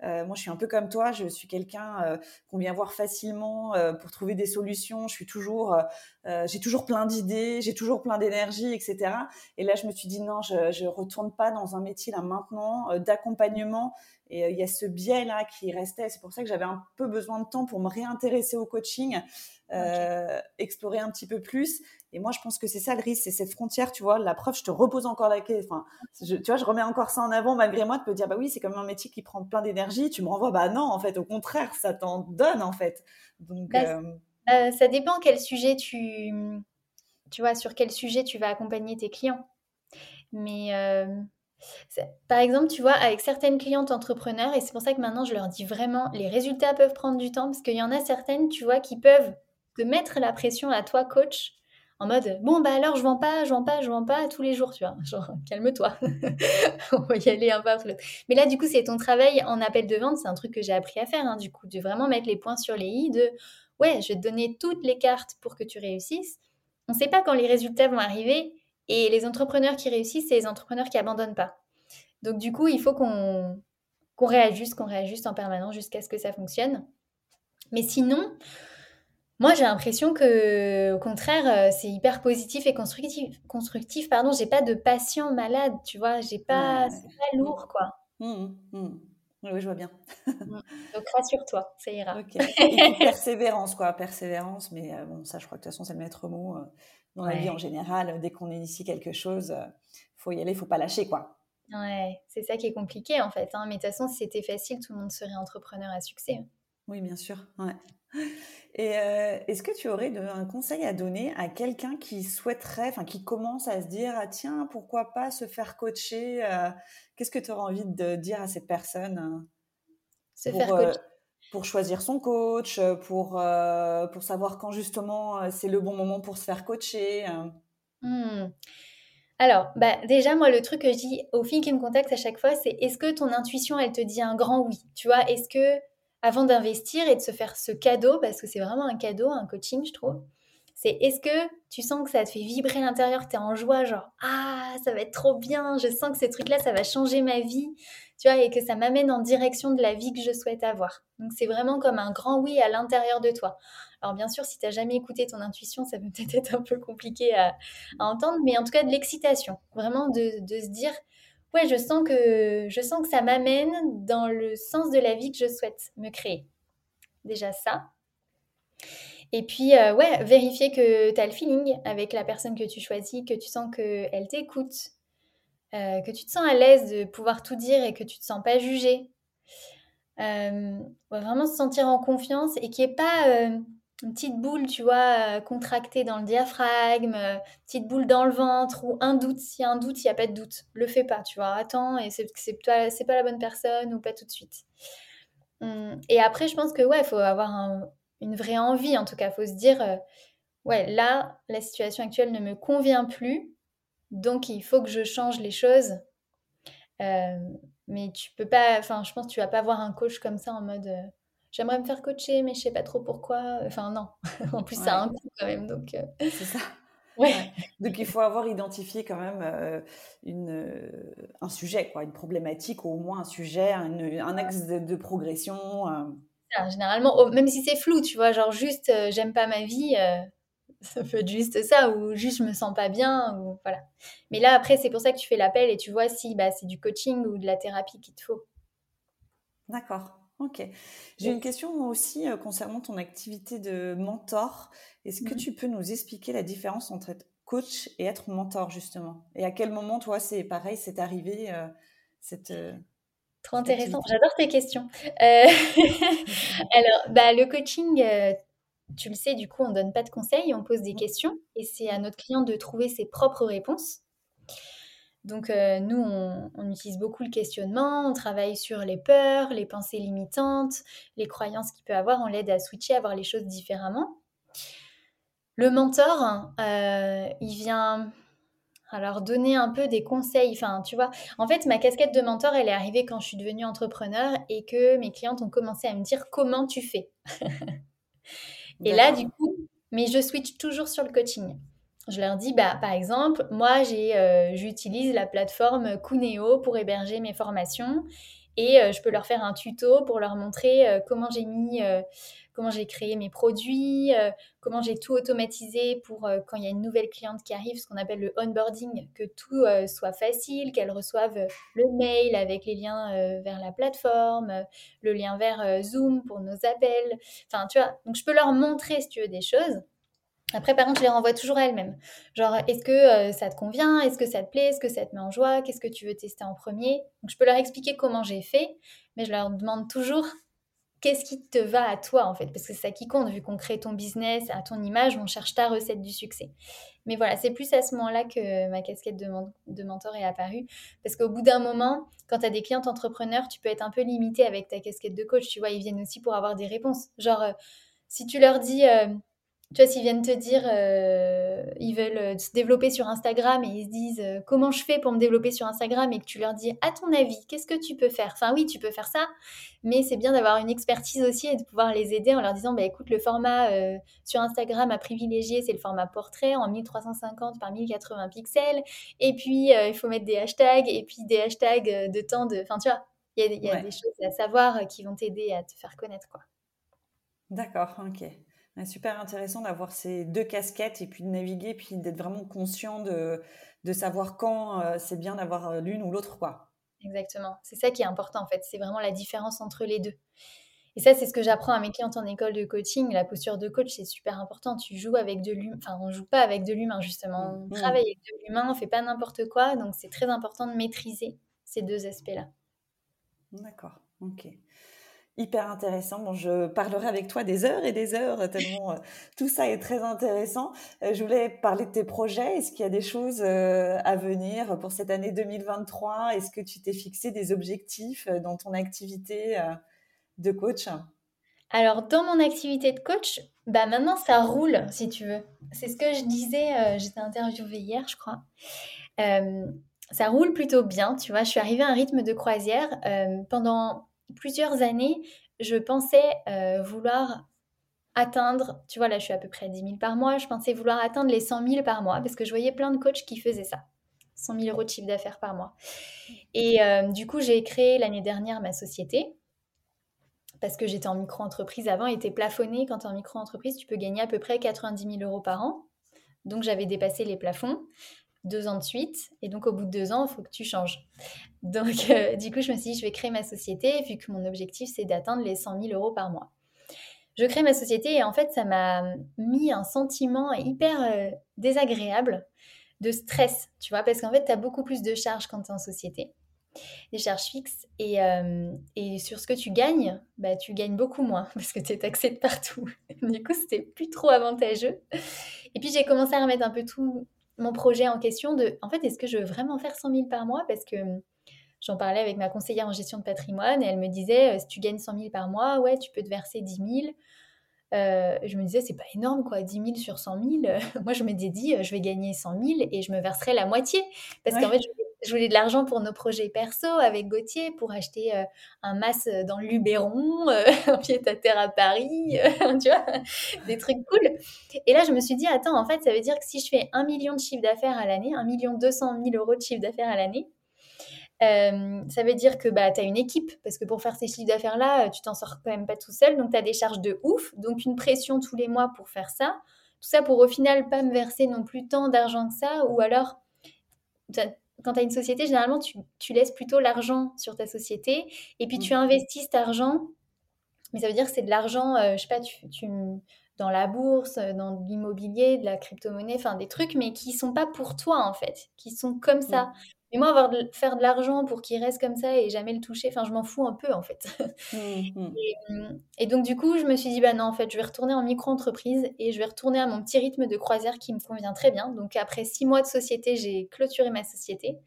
Euh, moi, je suis un peu comme toi. Je suis quelqu'un qu'on vient voir facilement pour trouver des solutions. Je suis toujours, j'ai toujours plein d'idées, j'ai toujours plein d'énergie, etc. Et là, je me suis dit non, je, je retourne pas dans un métier là maintenant d'accompagnement. Et il y a ce biais là qui restait. C'est pour ça que j'avais un peu besoin de temps pour me réintéresser au coaching. Euh, explorer un petit peu plus. Et moi, je pense que c'est ça le risque, c'est cette frontière, tu vois. La preuve, je te repose encore la question. Enfin, tu vois, je remets encore ça en avant malgré moi de me dire, bah oui, c'est quand même un métier qui prend plein d'énergie. Tu me renvoies, bah non, en fait, au contraire, ça t'en donne, en fait. Donc, bah, euh, euh, ça dépend quel sujet tu, tu vois, sur quel sujet tu vas accompagner tes clients. Mais par exemple, tu vois, avec certaines clientes entrepreneurs, et c'est pour ça que maintenant je leur dis vraiment, les résultats peuvent prendre du temps, parce qu'il y en a certaines, tu vois, qui peuvent de mettre la pression à toi, coach, en mode bon bah alors je vends pas, je vends pas, je vends pas tous les jours, tu vois. Genre calme-toi, on va y aller un peu l'autre. Mais là du coup c'est ton travail en appel de vente, c'est un truc que j'ai appris à faire, hein, du coup de vraiment mettre les points sur les i, de ouais je vais te donner toutes les cartes pour que tu réussisses. On ne sait pas quand les résultats vont arriver et les entrepreneurs qui réussissent c'est les entrepreneurs qui abandonnent pas. Donc du coup il faut qu'on réajuste, qu'on réajuste en permanence jusqu'à ce que ça fonctionne. Mais sinon, moi, j'ai l'impression que, au contraire, euh, c'est hyper positif et constructif. Constructif, pardon. J'ai pas de patient malade, tu vois. J'ai pas, c'est pas lourd, quoi. Mmh, mmh. Oui, je vois bien. Mmh. Donc rassure-toi, ça ira. Ok. Et persévérance, quoi, persévérance. Mais euh, bon, ça, je crois que de toute façon, c'est le maître mot euh, dans la vie en général. Dès qu'on initie quelque chose, faut y aller, faut pas lâcher, quoi. Ouais, c'est ça qui est compliqué en fait. Hein. Mais de toute façon, si c'était facile, tout le monde serait entrepreneur à succès. Oui, bien sûr. Ouais. Et euh, est-ce que tu aurais un conseil à donner à quelqu'un qui souhaiterait, enfin qui commence à se dire ah, tiens pourquoi pas se faire coacher euh, Qu'est-ce que tu aurais envie de dire à cette personne euh, Se pour, faire coacher. Pour choisir son coach, pour pour savoir quand justement c'est le bon moment pour se faire coacher. Mmh. Alors, bah, déjà, moi, le truc que je dis aux filles qui me contactent à chaque fois, c'est est-ce que ton intuition, elle te dit un grand oui? Tu vois, est-ce que avant d'investir et de se faire ce cadeau, parce que c'est vraiment un cadeau, un coaching, je trouve, c'est est-ce que tu sens que ça te fait vibrer l'intérieur, que tu es en joie, genre ah, ça va être trop bien, je sens que ces trucs-là, ça va changer ma vie, tu vois, et que ça m'amène en direction de la vie que je souhaite avoir. Donc c'est vraiment comme un grand oui à l'intérieur de toi. Alors bien sûr, si tu n'as jamais écouté ton intuition, ça peut peut-être être un peu compliqué à, entendre, mais en tout cas de l'excitation, vraiment de, de se dire ouais, je sens que, je sens que ça m'amène dans le sens de la vie que je souhaite me créer. Déjà ça. Et puis, euh, ouais, vérifier que tu as le feeling avec la personne que tu choisis, que tu sens qu'elle t'écoute, euh, que tu te sens à l'aise de pouvoir tout dire et que tu te sens pas jugé. Euh, vraiment se sentir en confiance et qu'il n'y ait pas une petite boule, tu vois, contractée dans le diaphragme, petite boule dans le ventre ou un doute. S'il y a un doute, il n'y a pas de doute. Le fais pas, tu vois. Attends, et c'est, c'est, pas la bonne personne ou pas tout de suite. Hum, et après, je pense que, ouais, il faut avoir une vraie envie, en tout cas. Il faut se dire, euh, ouais, là, la situation actuelle ne me convient plus. Donc, il faut que je change les choses. mais tu peux pas, enfin, je pense que tu vas pas voir un coach comme ça en mode j'aimerais me faire coacher, mais je sais pas trop pourquoi. Enfin, non. en plus, ça a un coût quand même. Donc, euh. C'est ça. Ouais. Donc il faut avoir identifié quand même euh, une, euh, un sujet, quoi, une problématique, ou au moins un sujet, un, axe de, progression. Généralement, même si c'est flou, tu vois, genre juste j'aime pas ma vie, ça peut être juste ça, ou juste je me sens pas bien, ou voilà. Mais là après, c'est pour ça que tu fais l'appel et tu vois si bah, c'est du coaching ou de la thérapie qu'il te faut. D'accord. Ok. J'ai une question aussi euh, concernant ton activité de mentor. Est-ce que mmh. tu peux nous expliquer la différence entre être coach et être mentor, justement? Et à quel moment, toi, c'est pareil, c'est arrivé euh, cette. Euh, Trop intéressant. J'adore tes questions. Alors, bah, le coaching, tu le sais, du coup, on ne donne pas de conseils, on pose des questions et c'est à notre client de trouver ses propres réponses. Donc euh, nous, on, utilise beaucoup le questionnement, on travaille sur les peurs, les pensées limitantes, les croyances qu'il peut avoir, on l'aide à switcher, à voir les choses différemment. Le mentor, euh, il vient alors donner un peu des conseils, enfin tu vois, en fait ma casquette de mentor, elle est arrivée quand je suis devenue entrepreneur et que mes clientes ont commencé à me dire comment tu fais? et là, du coup, mais je switch toujours sur le coaching. Je leur dis, bah, par exemple, moi, j'ai, euh, j'utilise la plateforme Cuneo pour héberger mes formations et euh, je peux leur faire un tuto pour leur montrer euh, comment j'ai mis, comment j'ai créé mes produits, comment j'ai tout automatisé pour quand il y a une nouvelle cliente qui arrive, ce qu'on appelle le onboarding, que tout soit facile, qu'elle reçoive le mail avec les liens vers la plateforme, le lien vers Zoom pour nos appels. Enfin, tu vois, donc je peux leur montrer, si tu veux, des choses. Après, par contre, je les renvoie toujours à elles-mêmes. Genre, est-ce que euh, ça te convient? Est-ce que ça te plaît? Est-ce que ça te met en joie? Qu'est-ce que tu veux tester en premier? Je peux leur expliquer comment j'ai fait, mais je leur demande toujours qu'est-ce qui te va à toi, en fait? Parce que c'est ça qui compte, vu qu'on crée ton business à ton image, on cherche ta recette du succès. Mais voilà, c'est plus à ce moment-là que ma casquette de, mentor est apparue. Parce qu'au bout d'un moment, quand tu as des clients entrepreneurs, tu peux être un peu limité avec ta casquette de coach. Tu vois, ils viennent aussi pour avoir des réponses. Genre, euh, si tu leur dis... Euh, tu vois, s'ils viennent te dire, euh, ils veulent euh, se développer sur Instagram et ils se disent euh, comment je fais pour me développer sur Instagram et que tu leur dis, à ton avis, qu'est-ce que tu peux faire? Enfin oui, tu peux faire ça, mais c'est bien d'avoir une expertise aussi et de pouvoir les aider en leur disant, bah, écoute, le format sur Instagram à privilégier, c'est le format portrait en 1350 par 1080 pixels. Et puis, il faut mettre des hashtags et puis des hashtags de temps de... Enfin, tu vois, il y a, des choses à savoir qui vont t'aider à te faire connaître, quoi. D'accord, ok. Super intéressant d'avoir ces deux casquettes et puis de naviguer, puis d'être vraiment conscient de, de savoir quand euh, c'est bien d'avoir euh, l'une ou l'autre, quoi. Exactement. C'est ça qui est important, en fait. C'est vraiment la différence entre les deux. Et ça, c'est ce que j'apprends à mes clientes en école de coaching. La posture de coach, c'est super important. Tu joues avec de l'humain. Enfin, on joue pas avec de l'humain, justement. On mmh. travaille avec de l'humain, on fait pas n'importe quoi. Donc, c'est très important de maîtriser ces deux aspects-là. D'accord. Ok hyper intéressant. Bon, je parlerai avec toi des heures et des heures, tellement euh, tout ça est très intéressant. Euh, je voulais parler de tes projets. Est-ce qu'il y a des choses euh, à venir pour cette année 2023 Est-ce que tu t'es fixé des objectifs dans ton activité de coach? Alors, dans mon activité de coach, bah maintenant ça roule, si tu veux. C'est ce que je disais, j'étais interviewée hier, je crois. ça roule plutôt bien, tu vois. Je suis arrivée à un rythme de croisière. pendant plusieurs années, je pensais euh, vouloir atteindre, tu vois, là je suis à peu près à 10 000 par mois, je pensais vouloir atteindre les 100 000 par mois parce que je voyais plein de coachs qui faisaient ça. 100 000 euros de chiffre d'affaires par mois. Et euh, du coup, j'ai créé l'année dernière ma société parce que j'étais en micro-entreprise avant, était plafonnée. Quand tu es en micro-entreprise, tu peux gagner à peu près 90 000 euros par an. Donc j'avais dépassé les plafonds deux ans de suite. Et donc, au bout de deux ans, il faut que tu changes. Donc, euh, du coup, je me suis dit, je vais créer ma société, vu que mon objectif, c'est d'atteindre les 100 000 euros par mois. Je crée ma société et en fait, ça m'a mis un sentiment hyper euh, désagréable de stress, tu vois, parce qu'en fait, tu as beaucoup plus de charges quand tu es en société, des charges fixes, et, euh, et, sur ce que tu gagnes, bah, tu gagnes beaucoup moins parce que tu es taxé de partout. du coup, c'était plus trop avantageux. Et puis, j'ai commencé à remettre un peu tout, mon projet en question de, en fait, est-ce que je veux vraiment faire 100 000 par mois? Parce que hum, j'en parlais avec ma conseillère en gestion de patrimoine et elle me disait, euh, si tu gagnes 100 000 par mois, ouais, tu peux te verser 10 000. Euh, je me disais, c'est pas énorme, quoi, 10 000 sur 100 000. Moi, je m'étais dit, euh, je vais gagner 100 000 et je me verserai la moitié. Parce qu'en fait, je voulais, de l'argent pour nos projets perso avec Gauthier, pour acheter euh, un masque dans le Luberon, un pied à terre à Paris, tu vois, des trucs cool. Et là, je me suis dit, attends, en fait, ça veut dire que si je fais 1 million de chiffre d'affaires à l'année, 1 million 200 000 euros de chiffre d'affaires à l'année, euh, ça veut dire que bah, tu as une équipe, parce que pour faire ces chiffres d'affaires-là, tu t'en sors quand même pas tout seul, donc tu as des charges de ouf, donc une pression tous les mois pour faire ça. Tout ça pour au final pas me verser non plus tant d'argent que ça, ou alors, quand tu as une société, généralement, tu, laisses plutôt l'argent sur ta société, et puis tu mmh. investis cet argent, mais ça veut dire que c'est de l'argent, euh, je sais pas, tu, tu dans la bourse, dans l'immobilier, de la crypto-monnaie, enfin des trucs, mais qui sont pas pour toi en fait, qui sont comme ça. Mais moi, avoir de, faire de l'argent pour qu'il reste comme ça et jamais le toucher, enfin, je m'en fous un peu, en fait. Mmh, mmh. Mmh, et, donc, du coup, je me suis dit, bah non, en fait, je vais retourner en micro-entreprise et je vais retourner à mon petit rythme de croisière qui me convient très bien. Donc, après six mois de société, j'ai clôturé ma société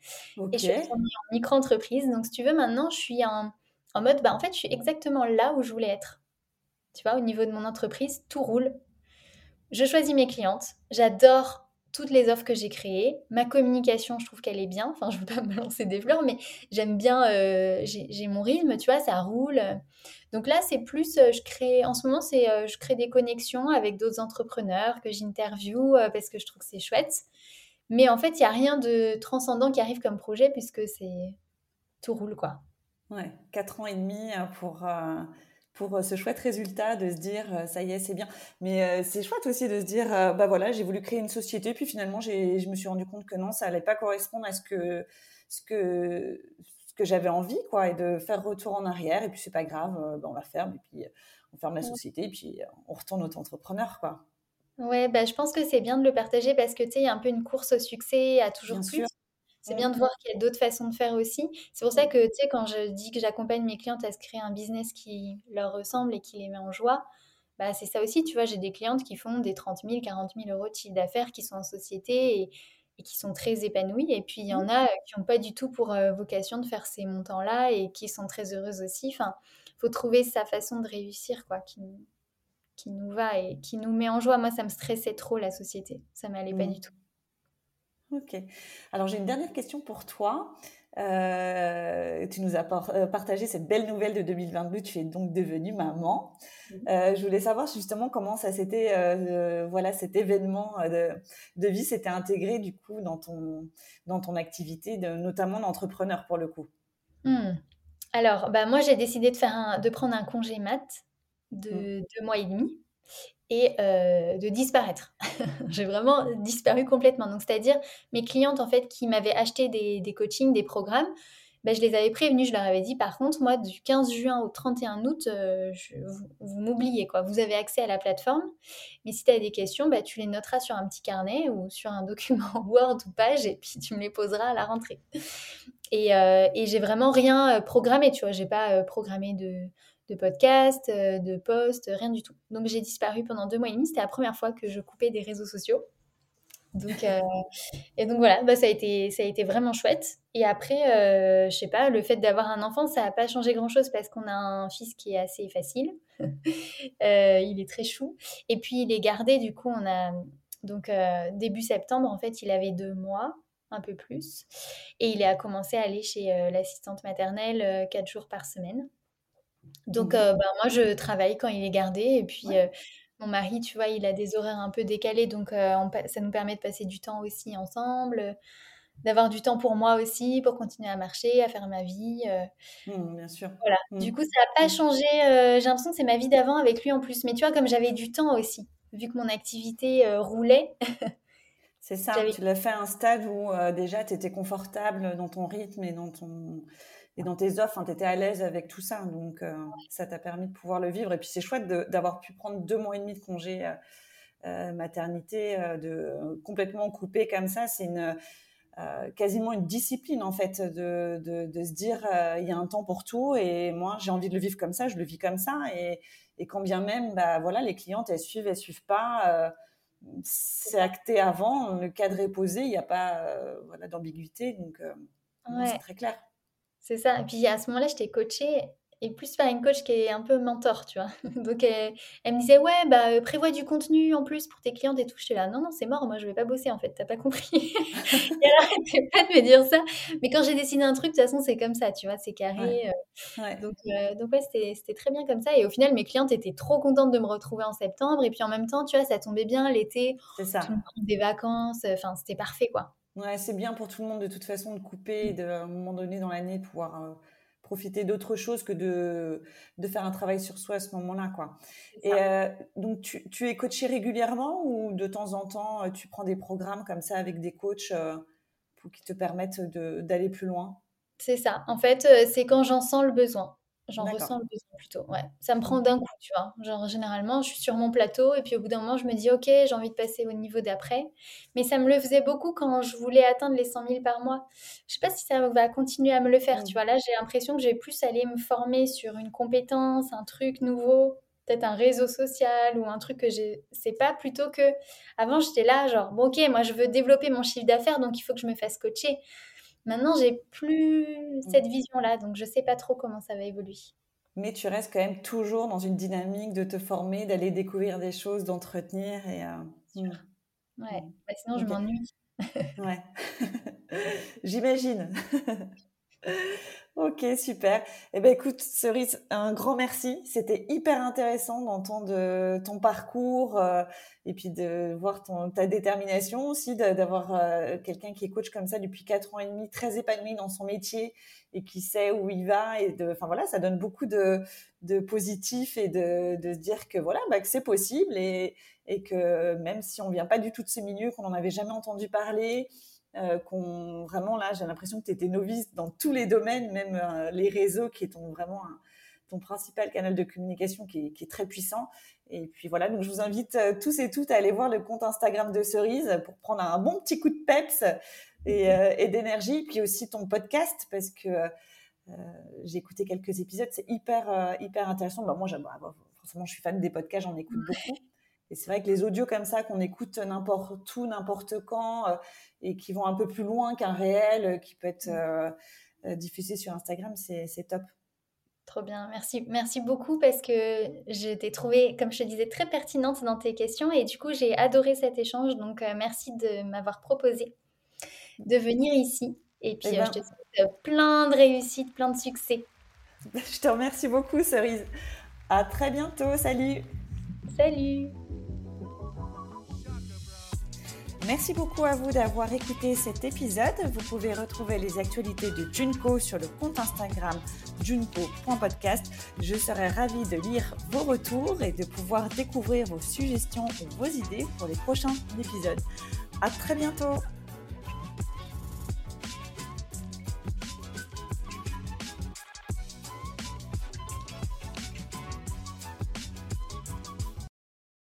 et je suis retournée en micro-entreprise. Donc, si tu veux, maintenant, je suis en, en mode, bah en fait, je suis exactement là où je voulais être. Tu vois, au niveau de mon entreprise, tout roule. Je choisis mes clientes. J'adore toutes les offres que j'ai créées. Ma communication, je trouve qu'elle est bien. Enfin, je ne veux pas me lancer des fleurs, mais j'aime bien, euh, j'ai mon rythme, tu vois, ça roule. Donc là, c'est plus, euh, je crée, en ce moment, c'est, euh, je crée des connexions avec d'autres entrepreneurs que j'interviewe parce que je trouve que c'est chouette. Mais en fait, il n'y a rien de transcendant qui arrive comme projet puisque c'est tout roule, quoi. Ouais, quatre ans et demi pour pour euh, ce chouette résultat de se dire euh, ça y est c'est bien. Mais euh, c'est chouette aussi de se dire bah voilà j'ai voulu créer une société puis finalement je me suis rendu compte que non ça allait pas correspondre à ce que ce que ce que j'avais envie quoi et de faire retour en arrière. Et puis c'est pas grave bah, on la ferme et puis on ferme la société et puis on retourne auto-entrepreneur quoi. Ouais bah je pense que c'est bien de le partager parce que tu sais il y a un peu une course au succès à toujours plus c'est bien de voir qu'il y a d'autres façons de faire aussi. C'est pour ça que, tu sais, quand je dis que j'accompagne mes clientes à se créer un business qui leur ressemble et qui les met en joie, bah, c'est ça aussi, tu vois, j'ai des clientes qui font des 30 000, 40 000 euros de chiffre d'affaires, qui sont en société et, qui sont très épanouies. Et puis, il y en a qui n'ont pas du tout pour euh, vocation de faire ces montants-là et qui sont très heureuses aussi. Enfin, il faut trouver sa façon de réussir, quoi, qui, qui nous va et qui nous met en joie. Moi, ça me stressait trop, la société. Ça m'allait pas mmh. du tout. Ok. Alors j'ai une dernière question pour toi. Euh, tu nous as euh, partagé cette belle nouvelle de 2022. Tu es donc devenue maman. Euh, je voulais savoir justement comment ça s'était, voilà, cet événement de, vie s'était intégré du coup dans ton dans ton activité, de, notamment d'entrepreneur pour le coup. Hmm. Alors, bah moi j'ai décidé de faire de prendre un congé mat de mmh. deux mois et demi et de disparaître. J'ai vraiment disparu complètement. Donc, c'est-à-dire mes clientes en fait qui m'avaient acheté des, des coachings, des programmes, ben, je les avais prévenus, je leur avais dit par contre, moi, du 15 juin au 31 août, je, vous, m'oubliez, quoi. Vous avez accès à la plateforme, mais si tu as des questions, ben, tu les noteras sur un petit carnet ou sur un document Word ou page, et puis tu me les poseras à la rentrée. Et, et j'ai vraiment rien programmé, tu vois, j'ai pas programmé de, de podcast, euh, de post, rien du tout. Donc j'ai disparu pendant deux mois et demi. C'était la première fois que je coupais des réseaux sociaux. Donc, euh, et donc voilà, bah, ça, a été, ça a été vraiment chouette. Et après, euh, je sais pas, le fait d'avoir un enfant, ça n'a pas changé grand-chose parce qu'on a un fils qui est assez facile. il est très chou. Et puis il est gardé, du coup, on a... Donc début septembre, en fait, il avait deux mois, un peu plus. Et il a commencé à aller chez l'assistante maternelle quatre jours par semaine. Donc, mmh. euh, bah, moi, je travaille quand il est gardé. Et puis, euh, mon mari, tu vois, il a des horaires un peu décalés. Donc, euh, ça nous permet de passer du temps aussi ensemble, d'avoir du temps pour moi aussi, pour continuer à marcher, à faire ma vie. Mmh, bien sûr. Voilà. Mmh. Du coup, ça n'a pas changé. J'ai l'impression que c'est ma vie d'avant avec lui en plus. Mais tu vois, comme j'avais du temps aussi, vu que mon activité roulait. c'est ça, tu l'as fait à un stade où déjà tu étais confortable dans ton rythme et dans ton et dans tes offres, tu étais à l'aise avec tout ça. Donc, euh, ça t'a permis de pouvoir le vivre. Et puis, c'est chouette d'avoir pu prendre deux mois et demi de congé euh, euh, maternité, de complètement couper comme ça. C'est une quasiment une discipline, en fait, de, de, se dire il y a un temps pour tout. Et moi, j'ai envie de le vivre comme ça, je le vis comme ça. Et, et quand bien même, bah, voilà, les clientes, elles suivent, elles suivent pas. c'est acté avant, le cadre est posé, il n'y a pas voilà, d'ambiguïté. Donc, c'est très clair. C'est ça. Et puis à ce moment-là, j'étais coachée et plus par une coach qui est un peu mentor, tu vois. Donc elle, me disait ouais bah euh, prévois du contenu en plus pour tes clientes et tout. J'étais là non non c'est mort, moi je vais pas bosser en fait, t'as pas compris. et elle arrêtait pas de me dire ça. Mais quand j'ai dessiné un truc, de toute façon c'est comme ça, tu vois, c'est carré. Euh. Donc euh, donc ouais c'était très bien comme ça. Et au final mes clientes étaient trop contentes de me retrouver en septembre. Et puis en même temps tu vois ça tombait bien l'été. C'est ça. des vacances, enfin c'était parfait quoi. Ouais, c'est bien pour tout le monde de toute façon de couper et de, à un moment donné dans l'année pouvoir euh, profiter d'autre chose que de, de faire un travail sur soi à ce moment-là. quoi. Et euh, donc, tu, tu, es coaché régulièrement ou de temps en temps, euh, tu prends des programmes comme ça avec des coachs pour qui te permettent d'aller plus loin? C'est ça. En fait, c'est quand j'en sens le besoin. J'en ressens le besoin plutôt, ouais. Ça me prend d'un coup, tu vois. Genre, généralement, je suis sur mon plateau et puis au bout d'un moment, je me dis, OK, j'ai envie de passer au niveau d'après. Mais ça me le faisait beaucoup quand je voulais atteindre les 100 000 par mois. Je sais pas si ça va continuer à me le faire, tu vois. Là, j'ai l'impression que je vais plus aller me former sur une compétence, un truc nouveau, peut-être un réseau social ou un truc que je sais pas, plutôt que avant, j'étais là, genre, bon, OK, moi, je veux développer mon chiffre d'affaires, donc il faut que je me fasse coacher. Maintenant, j'ai plus mmh. cette vision-là, donc je sais pas trop comment ça va évoluer. Mais tu restes quand même toujours dans une dynamique de te former, d'aller découvrir des choses, d'entretenir et. Euh, mmh. Ouais, mmh. bah, sinon je m'ennuie. ouais, j'imagine. Ok, super. Eh ben, écoute, Cerise, un grand merci. C'était hyper intéressant d'entendre euh, ton parcours euh, et puis de voir ton, ta détermination aussi, d'avoir euh, quelqu'un qui est coach comme ça depuis quatre ans et demi, très épanoui dans son métier et qui sait où il va. Et de, enfin voilà, ça donne beaucoup de, positif et de, se dire que voilà, bah, c'est possible et, et que même si on vient pas du tout de ce milieu, qu'on n'en avait jamais entendu parler, euh, qu'on vraiment là, j'ai l'impression que tu étais novice dans tous les domaines, même euh, les réseaux qui est ton, vraiment ton principal canal de communication qui est, très puissant. Et puis voilà, donc je vous invite euh, tous et toutes à aller voir le compte Instagram de Cerise pour prendre un bon petit coup de peps et, et d'énergie, puis aussi ton podcast parce que j'ai écouté quelques épisodes, c'est hyper hyper intéressant. Bah, moi, bah, forcément, je suis fan des podcasts, j'en écoute beaucoup. Et c'est vrai que les audios comme ça qu'on écoute n'importe où, n'importe quand, euh, et qui vont un peu plus loin qu'un réel, euh, qui peut être euh, diffusé sur Instagram, c'est top. Trop bien, merci, merci beaucoup parce que je t'ai trouvé, comme je te disais, très pertinente dans tes questions et du coup j'ai adoré cet échange. Donc merci de m'avoir proposé de venir ici et puis eh ben je te souhaite plein de réussite, plein de succès. Je te remercie beaucoup, Cerise. À très bientôt. Salut. Salut. Merci beaucoup à vous d'avoir écouté cet épisode. Vous pouvez retrouver les actualités de Junko sur le compte Instagram junko.podcast. Je serai ravie de lire vos retours et de pouvoir découvrir vos suggestions ou vos idées pour les prochains épisodes. À très bientôt!